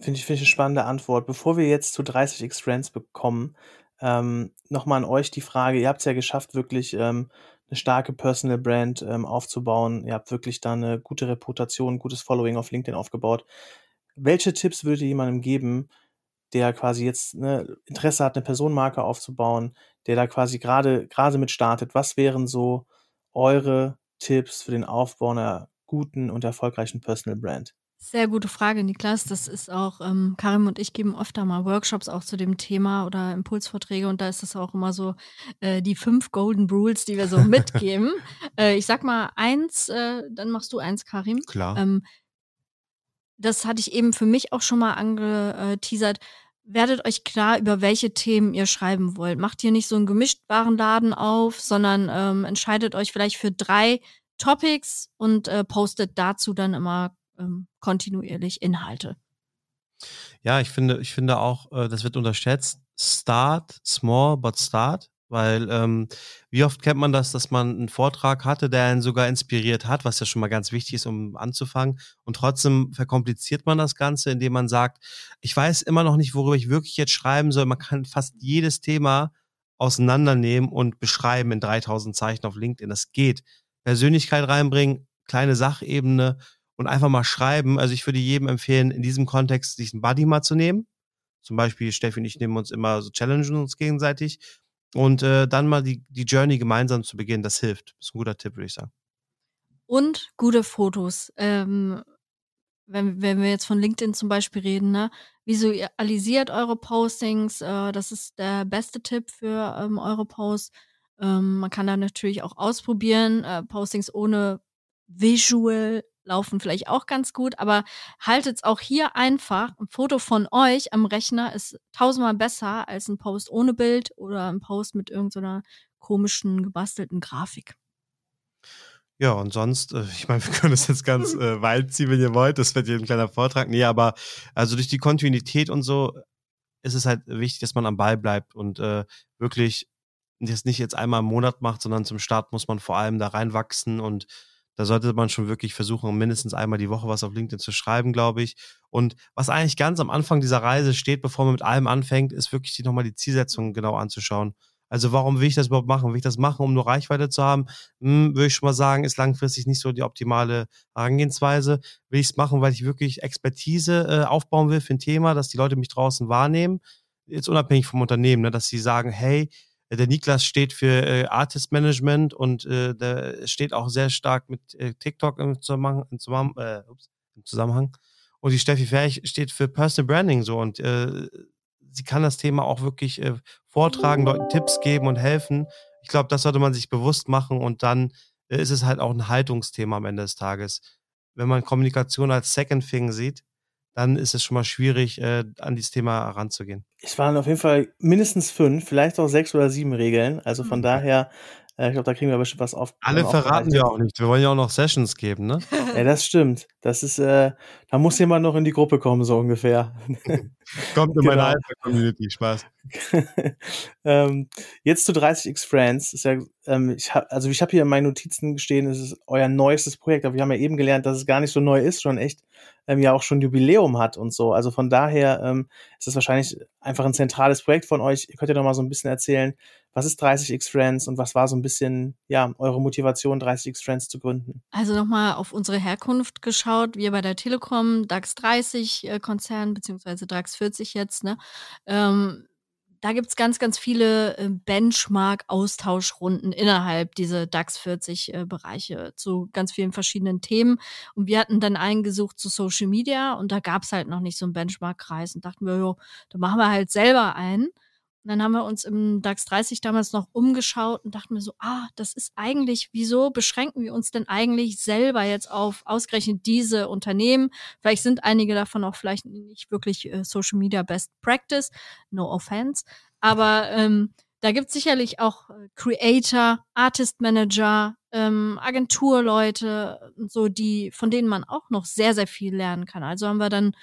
Finde ich, finde ich eine spannende Antwort. Bevor wir jetzt zu 30x Friends bekommen, ähm, Nochmal an euch die Frage, ihr habt es ja geschafft, wirklich ähm, eine starke Personal Brand ähm, aufzubauen. Ihr habt wirklich da eine gute Reputation, gutes Following auf LinkedIn aufgebaut. Welche Tipps würdet ihr jemandem geben, der quasi jetzt ne, Interesse hat, eine Personenmarke aufzubauen, der da quasi gerade gerade mit startet? Was wären so eure Tipps für den Aufbau einer guten und erfolgreichen Personal Brand?
Sehr gute Frage, Niklas. Das ist auch, ähm, Karim und ich geben öfter mal Workshops auch zu dem Thema oder Impulsvorträge und da ist es auch immer so äh, die fünf Golden Rules, die wir so mitgeben. äh, ich sag mal eins, äh, dann machst du eins, Karim.
Klar. Ähm,
das hatte ich eben für mich auch schon mal angeteasert. Werdet euch klar, über welche Themen ihr schreiben wollt. Macht hier nicht so einen gemischtbaren Laden auf, sondern ähm, entscheidet euch vielleicht für drei Topics und äh, postet dazu dann immer ähm, kontinuierlich Inhalte.
Ja, ich finde, ich finde auch, äh, das wird unterschätzt. Start small, but start. Weil ähm, wie oft kennt man das, dass man einen Vortrag hatte, der einen sogar inspiriert hat, was ja schon mal ganz wichtig ist, um anzufangen. Und trotzdem verkompliziert man das Ganze, indem man sagt, ich weiß immer noch nicht, worüber ich wirklich jetzt schreiben soll. Man kann fast jedes Thema auseinandernehmen und beschreiben in 3000 Zeichen auf LinkedIn. Das geht. Persönlichkeit reinbringen, kleine Sachebene und einfach mal schreiben. Also ich würde jedem empfehlen, in diesem Kontext sich einen Buddy mal zu nehmen. Zum Beispiel Steffi und ich nehmen uns immer so challengen uns gegenseitig und äh, dann mal die, die Journey gemeinsam zu beginnen. Das hilft. Das ist ein guter Tipp, würde ich sagen.
Und gute Fotos. Ähm, wenn, wenn wir jetzt von LinkedIn zum Beispiel reden, ne? visualisiert eure Postings. Äh, das ist der beste Tipp für ähm, eure Posts. Ähm, man kann da natürlich auch ausprobieren. Äh, Postings ohne Visual laufen vielleicht auch ganz gut, aber haltet auch hier einfach. Ein Foto von euch am Rechner ist tausendmal besser als ein Post ohne Bild oder ein Post mit irgendeiner komischen, gebastelten Grafik.
Ja, und sonst, äh, ich meine, wir können das jetzt ganz äh, weit ziehen, wenn ihr wollt. Das wird hier ein kleiner Vortrag. Nee, aber also durch die Kontinuität und so ist es halt wichtig, dass man am Ball bleibt und äh, wirklich das nicht jetzt einmal im Monat macht, sondern zum Start muss man vor allem da reinwachsen und da sollte man schon wirklich versuchen, mindestens einmal die Woche was auf LinkedIn zu schreiben, glaube ich. Und was eigentlich ganz am Anfang dieser Reise steht, bevor man mit allem anfängt, ist wirklich die, nochmal die Zielsetzung genau anzuschauen. Also warum will ich das überhaupt machen? Will ich das machen, um nur Reichweite zu haben? Hm, würde ich schon mal sagen, ist langfristig nicht so die optimale Herangehensweise. Will ich es machen, weil ich wirklich Expertise äh, aufbauen will für ein Thema, dass die Leute mich draußen wahrnehmen? Jetzt unabhängig vom Unternehmen, ne? dass sie sagen, hey, der Niklas steht für äh, Artist Management und äh, der steht auch sehr stark mit äh, TikTok im Zusammenhang, im, Zusammenhang, äh, ups, im Zusammenhang. Und die Steffi Ferch steht für Personal Branding so und äh, sie kann das Thema auch wirklich äh, vortragen, Leuten Tipps geben und helfen. Ich glaube, das sollte man sich bewusst machen und dann äh, ist es halt auch ein Haltungsthema am Ende des Tages. Wenn man Kommunikation als Second Thing sieht, dann ist es schon mal schwierig, äh, an dieses Thema heranzugehen.
Es waren auf jeden Fall mindestens fünf, vielleicht auch sechs oder sieben Regeln. Also von mhm. daher, äh, ich glaube, da kriegen wir bestimmt was auf.
Alle verraten wir auch nicht. Wir wollen ja auch noch Sessions geben, ne?
ja, das stimmt. Das ist, äh, da muss jemand noch in die Gruppe kommen, so ungefähr.
Kommt in genau. meine Alpha-Community, Spaß.
ähm, jetzt zu 30x Friends. Ist ja, ähm, ich hab, also ich habe hier in meinen Notizen stehen, es ist euer neuestes Projekt, aber wir haben ja eben gelernt, dass es gar nicht so neu ist, schon echt ähm, ja auch schon Jubiläum hat und so. Also von daher ähm, ist es wahrscheinlich einfach ein zentrales Projekt von euch. Ihr könnt ja noch mal so ein bisschen erzählen, was ist 30x Friends und was war so ein bisschen ja eure Motivation, 30x Friends zu gründen?
Also nochmal auf unsere Herkunft geschaut. Wir bei der Telekom, DAX 30 äh, Konzern beziehungsweise DAX 40 jetzt. Ne? Ähm, da gibt's ganz, ganz viele äh, Benchmark-Austauschrunden innerhalb dieser DAX 40 äh, zu ganz vielen verschiedenen Themen. Und wir hatten dann einen gesucht zu Social Media und da gab's halt noch nicht so einen Benchmark-Kreis und dachten wir, jo, da machen wir halt selber einen. Und dann haben wir uns im DAX 30 damals noch umgeschaut und dachten mir so, ah, das ist eigentlich, wieso beschränken wir uns denn eigentlich selber jetzt auf ausgerechnet diese Unternehmen? Vielleicht sind einige davon auch vielleicht nicht wirklich äh, Social Media Best Practice, no offense. Aber ähm, da gibt es sicherlich auch äh, Creator, Artist Manager, ähm, Agenturleute und so, die, von denen man auch noch sehr, sehr viel lernen kann. Also haben wir dann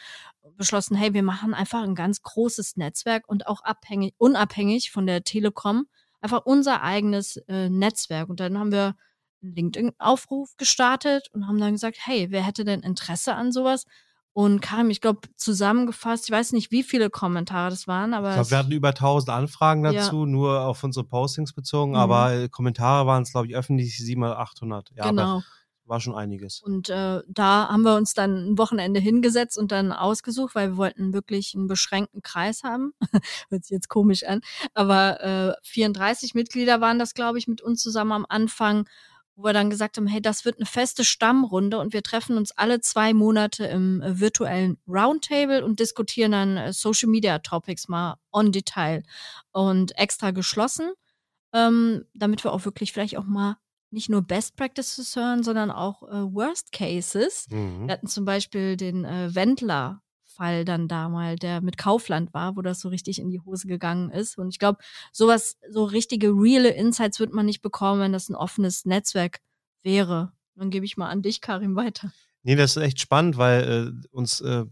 beschlossen, hey, wir machen einfach ein ganz großes Netzwerk und auch abhängig, unabhängig von der Telekom, einfach unser eigenes äh, Netzwerk. Und dann haben wir einen LinkedIn-Aufruf gestartet und haben dann gesagt, hey, wer hätte denn Interesse an sowas? Und Karim, ich glaube, zusammengefasst, ich weiß nicht, wie viele Kommentare das waren, aber. Ich
glaube, wir hatten über 1000 Anfragen dazu, ja. nur auf unsere Postings bezogen, mhm. aber Kommentare waren es, glaube ich, öffentlich 700, 800. Ja,
genau
war schon einiges.
Und äh, da haben wir uns dann ein Wochenende hingesetzt und dann ausgesucht, weil wir wollten wirklich einen beschränkten Kreis haben. Hört sich jetzt komisch an. Aber äh, 34 Mitglieder waren das, glaube ich, mit uns zusammen am Anfang, wo wir dann gesagt haben, hey, das wird eine feste Stammrunde und wir treffen uns alle zwei Monate im äh, virtuellen Roundtable und diskutieren dann äh, Social Media Topics mal on Detail und extra geschlossen. Ähm, damit wir auch wirklich vielleicht auch mal nicht nur Best Practices hören, sondern auch äh, Worst Cases. Mhm. Wir hatten zum Beispiel den äh, Wendler. Fall dann da mal, der mit Kaufland war, wo das so richtig in die Hose gegangen ist. Und ich glaube, sowas, so richtige, reale Insights wird man nicht bekommen, wenn das ein offenes Netzwerk wäre. Dann gebe ich mal an dich, Karim, weiter.
Nee, das ist echt spannend, weil äh, uns äh,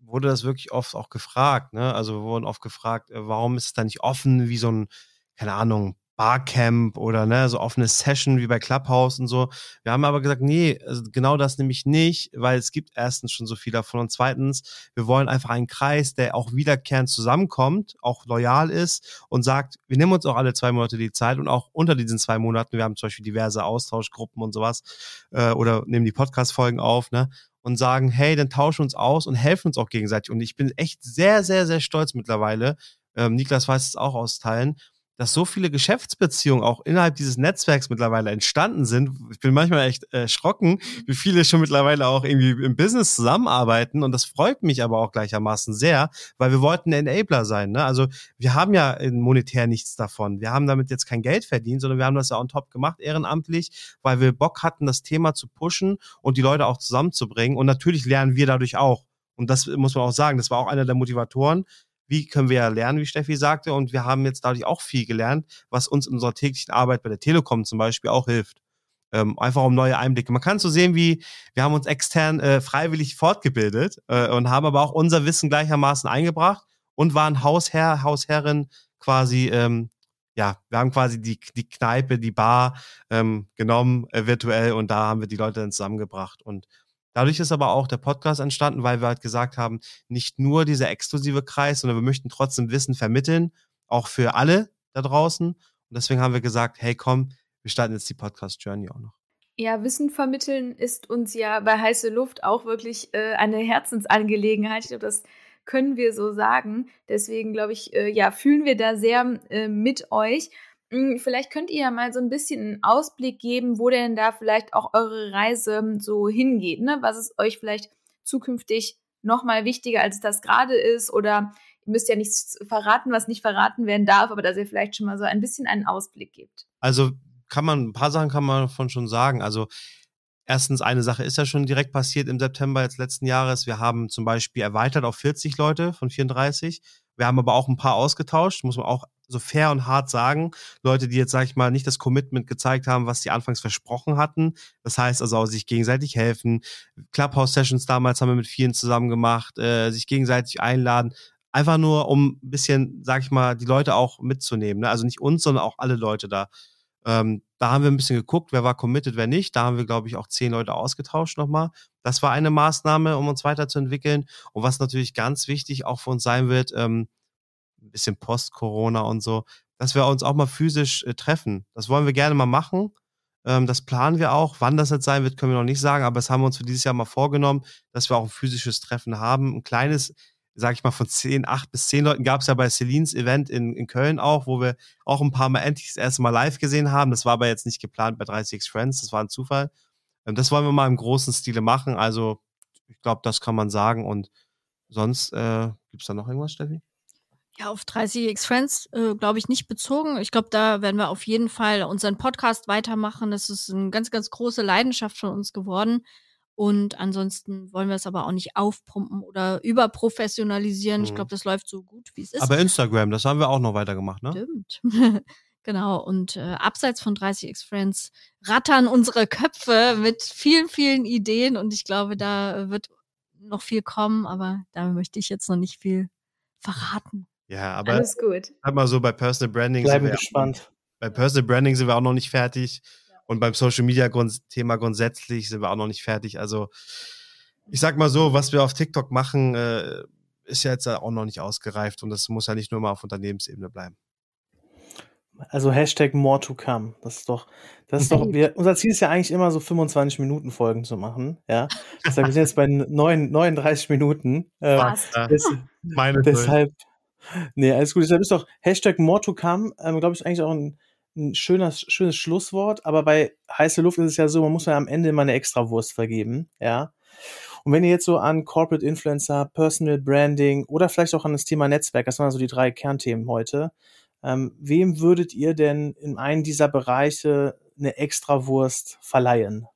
wurde das wirklich oft auch gefragt. Ne? Also wir wurden oft gefragt, äh, warum ist es da nicht offen wie so ein, keine Ahnung, Barcamp oder ne, so offene Session wie bei Clubhouse und so. Wir haben aber gesagt, nee, also genau das nämlich nicht, weil es gibt erstens schon so viel davon und zweitens, wir wollen einfach einen Kreis, der auch wiederkehrend zusammenkommt, auch loyal ist und sagt, wir nehmen uns auch alle zwei Monate die Zeit und auch unter diesen zwei Monaten, wir haben zum Beispiel diverse Austauschgruppen und sowas äh, oder nehmen die Podcast-Folgen auf, ne, und sagen, hey, dann tauschen uns aus und helfen uns auch gegenseitig. Und ich bin echt sehr, sehr, sehr stolz mittlerweile. Ähm, Niklas weiß es auch aus Teilen, dass so viele Geschäftsbeziehungen auch innerhalb dieses Netzwerks mittlerweile entstanden sind. Ich bin manchmal echt erschrocken, wie viele schon mittlerweile auch irgendwie im Business zusammenarbeiten. Und das freut mich aber auch gleichermaßen sehr, weil wir wollten Enabler sein. Ne? Also wir haben ja monetär nichts davon. Wir haben damit jetzt kein Geld verdient, sondern wir haben das ja on top gemacht, ehrenamtlich, weil wir Bock hatten, das Thema zu pushen und die Leute auch zusammenzubringen. Und natürlich lernen wir dadurch auch. Und das muss man auch sagen, das war auch einer der Motivatoren, wie können wir lernen, wie Steffi sagte. Und wir haben jetzt dadurch auch viel gelernt, was uns in unserer täglichen Arbeit bei der Telekom zum Beispiel auch hilft. Ähm, einfach um neue Einblicke. Man kann so sehen, wie wir haben uns extern äh, freiwillig fortgebildet äh, und haben aber auch unser Wissen gleichermaßen eingebracht und waren Hausherr, Hausherrin quasi, ähm, ja, wir haben quasi die, die Kneipe, die Bar ähm, genommen äh, virtuell und da haben wir die Leute dann zusammengebracht und Dadurch ist aber auch der Podcast entstanden, weil wir halt gesagt haben, nicht nur dieser exklusive Kreis, sondern wir möchten trotzdem Wissen vermitteln, auch für alle da draußen. Und deswegen haben wir gesagt, hey komm, wir starten jetzt die Podcast Journey auch noch.
Ja, Wissen vermitteln ist uns ja bei heiße Luft auch wirklich äh, eine Herzensangelegenheit. Ich glaube, das können wir so sagen. Deswegen glaube ich, äh, ja, fühlen wir da sehr äh, mit euch. Hm, vielleicht könnt ihr ja mal so ein bisschen einen Ausblick geben, wo denn da vielleicht auch eure Reise so hingeht. Ne? Was ist euch vielleicht zukünftig nochmal wichtiger, als das gerade ist? Oder ihr müsst ja nichts verraten, was nicht verraten werden darf, aber dass ihr vielleicht schon mal so ein bisschen einen Ausblick gibt.
Also kann man, ein paar Sachen kann man davon schon sagen. Also erstens, eine Sache ist ja schon direkt passiert im September jetzt letzten Jahres. Wir haben zum Beispiel erweitert auf 40 Leute von 34. Wir haben aber auch ein paar ausgetauscht, muss man auch so fair und hart sagen. Leute, die jetzt, sag ich mal, nicht das Commitment gezeigt haben, was sie anfangs versprochen hatten. Das heißt also auch sich gegenseitig helfen. Clubhouse-Sessions damals haben wir mit vielen zusammen gemacht, äh, sich gegenseitig einladen. Einfach nur, um ein bisschen, sag ich mal, die Leute auch mitzunehmen. Ne? Also nicht uns, sondern auch alle Leute da. Ähm, da haben wir ein bisschen geguckt, wer war committed, wer nicht. Da haben wir, glaube ich, auch zehn Leute ausgetauscht nochmal. Das war eine Maßnahme, um uns weiterzuentwickeln. Und was natürlich ganz wichtig auch für uns sein wird, ähm, ein bisschen Post-Corona und so, dass wir uns auch mal physisch äh, treffen. Das wollen wir gerne mal machen. Ähm, das planen wir auch. Wann das jetzt sein wird, können wir noch nicht sagen, aber das haben wir uns für dieses Jahr mal vorgenommen, dass wir auch ein physisches Treffen haben. Ein kleines, sag ich mal, von zehn, acht bis zehn Leuten gab es ja bei Celines Event in, in Köln auch, wo wir auch ein paar Mal endlich das erste Mal live gesehen haben. Das war aber jetzt nicht geplant bei 36 Friends, das war ein Zufall. Ähm, das wollen wir mal im großen Stile machen. Also, ich glaube, das kann man sagen. Und sonst, äh, gibt es da noch irgendwas, Steffi?
Ja, auf 30x Friends äh, glaube ich nicht bezogen. Ich glaube, da werden wir auf jeden Fall unseren Podcast weitermachen. Das ist eine ganz, ganz große Leidenschaft von uns geworden. Und ansonsten wollen wir es aber auch nicht aufpumpen oder überprofessionalisieren. Mhm. Ich glaube, das läuft so gut, wie es ist.
Aber Instagram, das haben wir auch noch weitergemacht, ne?
Stimmt. genau. Und äh, abseits von 30x Friends rattern unsere Köpfe mit vielen, vielen Ideen. Und ich glaube, da wird noch viel kommen, aber da möchte ich jetzt noch nicht viel verraten.
Ja, aber
alles gut.
Sag mal so, bei Personal Branding
Bleiben sind wir gespannt.
Bei Personal Branding sind wir auch noch nicht fertig. Und beim Social Media Grund Thema grundsätzlich sind wir auch noch nicht fertig. Also ich sag mal so, was wir auf TikTok machen, äh, ist ja jetzt auch noch nicht ausgereift und das muss ja nicht nur mal auf Unternehmensebene bleiben.
Also Hashtag more to come. Das ist doch, das ist doch, wir, unser Ziel ist ja eigentlich immer so 25 Minuten Folgen zu machen. Ja. Heißt, wir sind jetzt bei 9, 39 Minuten.
Äh, Fast.
Des, Meine
deshalb, nee, alles gut. Deshalb ist doch Hashtag more to come, ähm, glaube ich, eigentlich auch ein, ein schönes, schönes Schlusswort. Aber bei heiße Luft ist es ja so, man muss ja am Ende immer eine Extrawurst vergeben. Ja. Und wenn ihr jetzt so an Corporate Influencer, Personal Branding oder vielleicht auch an das Thema Netzwerk, das waren so die drei Kernthemen heute, ähm, wem würdet ihr denn in einem dieser Bereiche eine Extrawurst verleihen?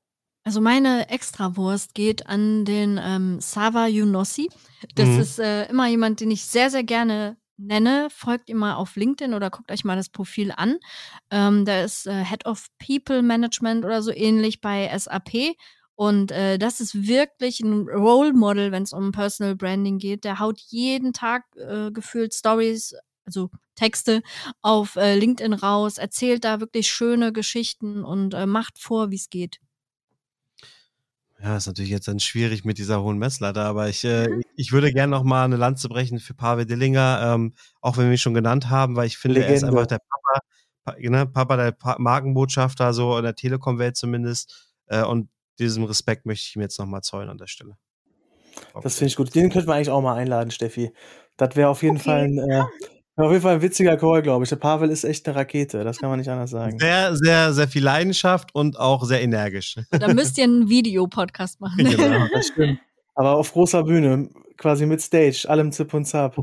Also meine Extrawurst geht an den ähm, Sava Yunossi. Das mhm. ist äh, immer jemand, den ich sehr, sehr gerne nenne. Folgt ihm mal auf LinkedIn oder guckt euch mal das Profil an. Ähm, der ist äh, Head of People Management oder so ähnlich bei SAP. Und äh, das ist wirklich ein Role Model, wenn es um Personal Branding geht. Der haut jeden Tag äh, gefühlt Stories also Texte auf äh, LinkedIn raus, erzählt da wirklich schöne Geschichten und äh, macht vor, wie es geht.
Ja, ist natürlich jetzt dann schwierig mit dieser hohen Messlatte, aber ich, äh, ich würde gerne noch mal eine Lanze brechen für Pavel Dillinger, ähm, auch wenn wir ihn schon genannt haben, weil ich finde, Legende. er ist einfach der Papa, ne, Papa der pa Markenbotschafter, so in der Telekom-Welt zumindest. Äh, und diesem Respekt möchte ich ihm jetzt noch mal zollen an der Stelle.
Okay. Das finde ich gut. Den könnten wir eigentlich auch mal einladen, Steffi. Das wäre auf jeden okay. Fall ein, äh, Auf jeden Fall ein witziger Call, glaube ich. Der Pavel ist echt eine Rakete, das kann man nicht anders sagen.
Sehr, sehr, sehr viel Leidenschaft und auch sehr energisch.
Da müsst ihr einen Videopodcast machen.
Genau, das stimmt. Aber auf großer Bühne, quasi mit Stage, allem Zip und Zap.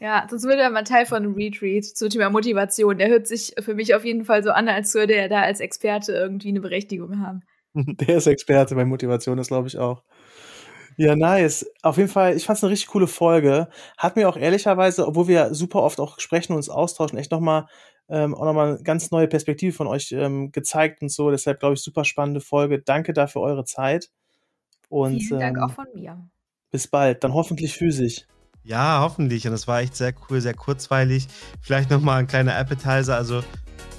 Ja, sonst würde man Teil von einem Retreat zum Thema Motivation. Der hört sich für mich auf jeden Fall so an, als würde er da als Experte irgendwie eine Berechtigung haben.
Der ist Experte bei Motivation, das glaube ich auch. Ja, nice. Auf jeden Fall, ich fand es eine richtig coole Folge. Hat mir auch ehrlicherweise, obwohl wir super oft auch sprechen und uns austauschen, echt nochmal ähm, auch nochmal eine ganz neue Perspektive von euch ähm, gezeigt und so. Deshalb, glaube ich, super spannende Folge. Danke dafür eure Zeit. Und,
Vielen Dank
ähm,
auch von mir.
Bis bald, dann hoffentlich physisch.
Ja, hoffentlich. Und es war echt sehr cool, sehr kurzweilig. Vielleicht nochmal ein kleiner Appetizer. Also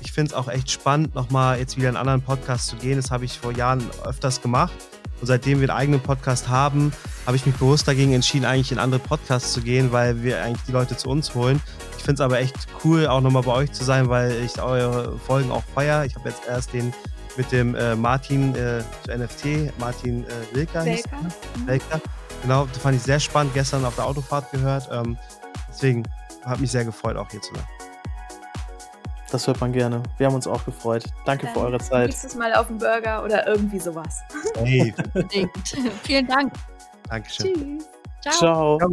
ich finde es auch echt spannend, nochmal jetzt wieder in einen anderen Podcast zu gehen. Das habe ich vor Jahren öfters gemacht. Und seitdem wir einen eigenen Podcast haben, habe ich mich bewusst dagegen entschieden, eigentlich in andere Podcasts zu gehen, weil wir eigentlich die Leute zu uns holen. Ich finde es aber echt cool, auch nochmal bei euch zu sein, weil ich eure Folgen auch feier. Ich habe jetzt erst den mit dem äh, Martin äh, NFT, Martin äh, Wilker,
Welker.
er, ne?
Mhm.
Welker. Genau, das fand ich sehr spannend, gestern auf der Autofahrt gehört. Ähm, deswegen hat mich sehr gefreut, auch hier zu sein.
Das hört man gerne. Wir haben uns auch gefreut. Danke für
Dann
eure Zeit.
Nächstes Mal auf dem Burger oder irgendwie sowas.
Hey.
Vielen Dank.
Dankeschön.
Tschüss.
Ciao.
Ciao.